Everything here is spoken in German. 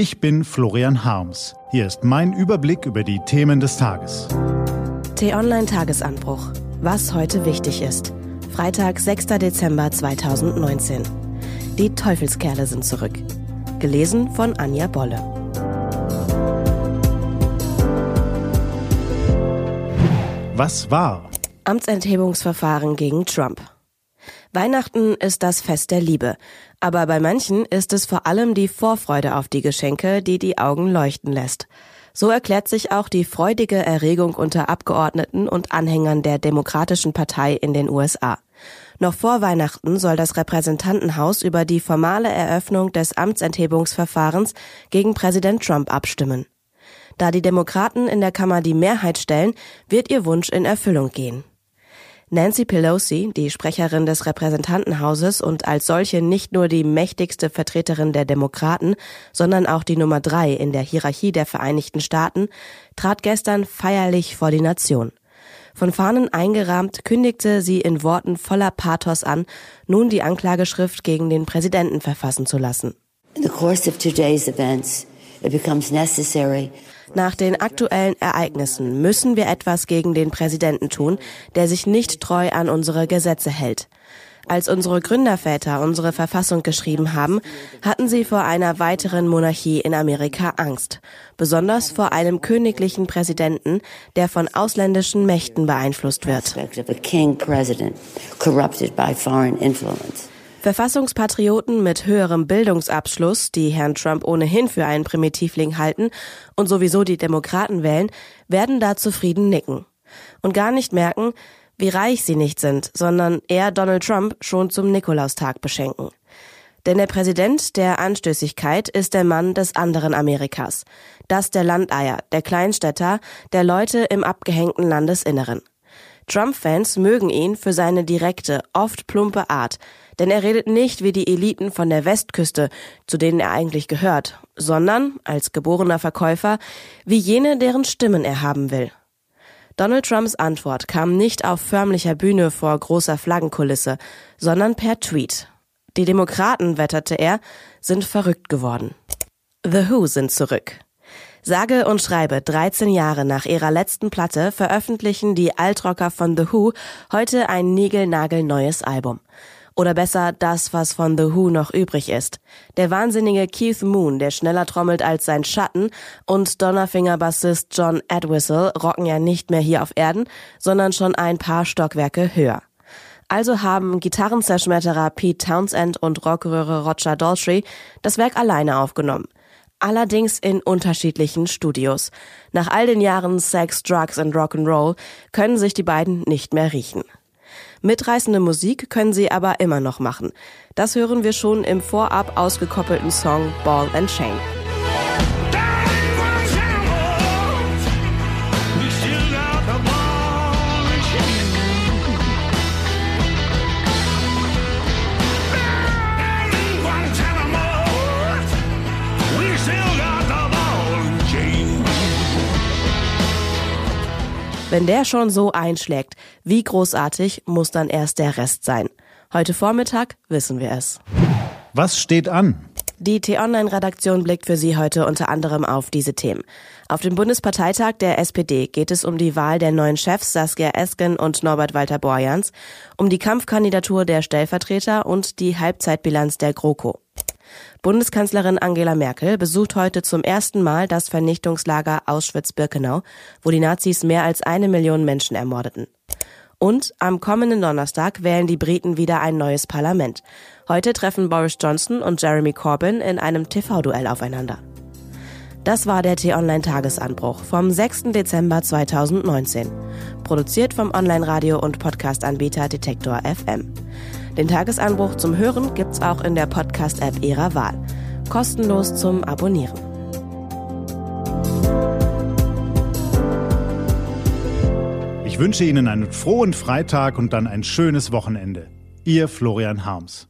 Ich bin Florian Harms. Hier ist mein Überblick über die Themen des Tages. T-Online Tagesanbruch. Was heute wichtig ist. Freitag, 6. Dezember 2019. Die Teufelskerle sind zurück. Gelesen von Anja Bolle. Was war? Amtsenthebungsverfahren gegen Trump. Weihnachten ist das Fest der Liebe, aber bei manchen ist es vor allem die Vorfreude auf die Geschenke, die die Augen leuchten lässt. So erklärt sich auch die freudige Erregung unter Abgeordneten und Anhängern der Demokratischen Partei in den USA. Noch vor Weihnachten soll das Repräsentantenhaus über die formale Eröffnung des Amtsenthebungsverfahrens gegen Präsident Trump abstimmen. Da die Demokraten in der Kammer die Mehrheit stellen, wird ihr Wunsch in Erfüllung gehen. Nancy Pelosi, die Sprecherin des Repräsentantenhauses und als solche nicht nur die mächtigste Vertreterin der Demokraten, sondern auch die Nummer drei in der Hierarchie der Vereinigten Staaten, trat gestern feierlich vor die Nation. Von Fahnen eingerahmt kündigte sie in Worten voller Pathos an, nun die Anklageschrift gegen den Präsidenten verfassen zu lassen. In the course of today's events, it becomes necessary nach den aktuellen Ereignissen müssen wir etwas gegen den Präsidenten tun, der sich nicht treu an unsere Gesetze hält. Als unsere Gründerväter unsere Verfassung geschrieben haben, hatten sie vor einer weiteren Monarchie in Amerika Angst, besonders vor einem königlichen Präsidenten, der von ausländischen Mächten beeinflusst wird. Verfassungspatrioten mit höherem Bildungsabschluss, die Herrn Trump ohnehin für einen Primitivling halten und sowieso die Demokraten wählen, werden da zufrieden nicken. Und gar nicht merken, wie reich sie nicht sind, sondern eher Donald Trump schon zum Nikolaustag beschenken. Denn der Präsident der Anstößigkeit ist der Mann des anderen Amerikas. Das der Landeier, der Kleinstädter, der Leute im abgehängten Landesinneren. Trump-Fans mögen ihn für seine direkte, oft plumpe Art, denn er redet nicht wie die Eliten von der Westküste, zu denen er eigentlich gehört, sondern, als geborener Verkäufer, wie jene, deren Stimmen er haben will. Donald Trumps Antwort kam nicht auf förmlicher Bühne vor großer Flaggenkulisse, sondern per Tweet. Die Demokraten, wetterte er, sind verrückt geworden. The Who sind zurück. Sage und schreibe 13 Jahre nach ihrer letzten Platte veröffentlichen die Altrocker von The Who heute ein niegelnagelneues Album. Oder besser das, was von The Who noch übrig ist. Der wahnsinnige Keith Moon, der schneller trommelt als sein Schatten, und Donnerfinger-Bassist John Edwhistle rocken ja nicht mehr hier auf Erden, sondern schon ein paar Stockwerke höher. Also haben Gitarrenzerschmetterer Pete Townsend und Rockröhre Roger Daltrey das Werk alleine aufgenommen allerdings in unterschiedlichen Studios. Nach all den Jahren Sex, Drugs und Rock'n'Roll können sich die beiden nicht mehr riechen. Mitreißende Musik können sie aber immer noch machen. Das hören wir schon im vorab ausgekoppelten Song Ball and Chain. Wenn der schon so einschlägt, wie großartig muss dann erst der Rest sein? Heute Vormittag wissen wir es. Was steht an? Die T-Online-Redaktion blickt für Sie heute unter anderem auf diese Themen. Auf dem Bundesparteitag der SPD geht es um die Wahl der neuen Chefs Saskia Esken und Norbert Walter Borjans, um die Kampfkandidatur der Stellvertreter und die Halbzeitbilanz der GroKo. Bundeskanzlerin Angela Merkel besucht heute zum ersten Mal das Vernichtungslager Auschwitz-Birkenau, wo die Nazis mehr als eine Million Menschen ermordeten. Und am kommenden Donnerstag wählen die Briten wieder ein neues Parlament. Heute treffen Boris Johnson und Jeremy Corbyn in einem TV-Duell aufeinander. Das war der T-Online-Tagesanbruch vom 6. Dezember 2019. Produziert vom Online-Radio- und Podcast-Anbieter Detektor FM. Den Tagesanbruch zum Hören gibt's auch in der Podcast-App Ihrer Wahl. Kostenlos zum Abonnieren. Ich wünsche Ihnen einen frohen Freitag und dann ein schönes Wochenende. Ihr Florian Harms.